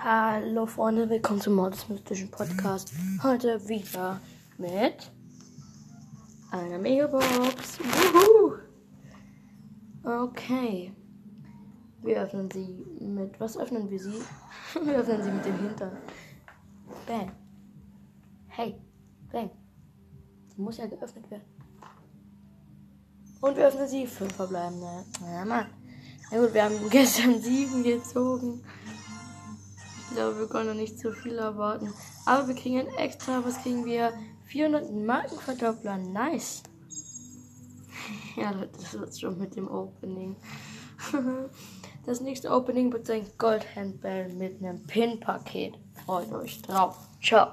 Hallo Freunde, willkommen zum Mordes Mystischen Podcast. Heute wieder mit einer Megabox. Wuhu! Okay. Wir öffnen sie mit. Was öffnen wir sie? Wir öffnen sie mit dem Hintern. Bang. Hey. Bang. Sie muss ja geöffnet werden. Und wir öffnen sie. Fünf verbleibende. Na Mann. Na gut, wir haben gestern sieben gezogen. Glaube, wir können noch nicht zu viel erwarten. Aber wir kriegen ein extra, was kriegen wir? 400 Markenverdoppler. Nice. Ja, das wird schon mit dem Opening. Das nächste Opening wird sein Gold Handbell mit einem Pin-Paket. Freut euch drauf. Ciao.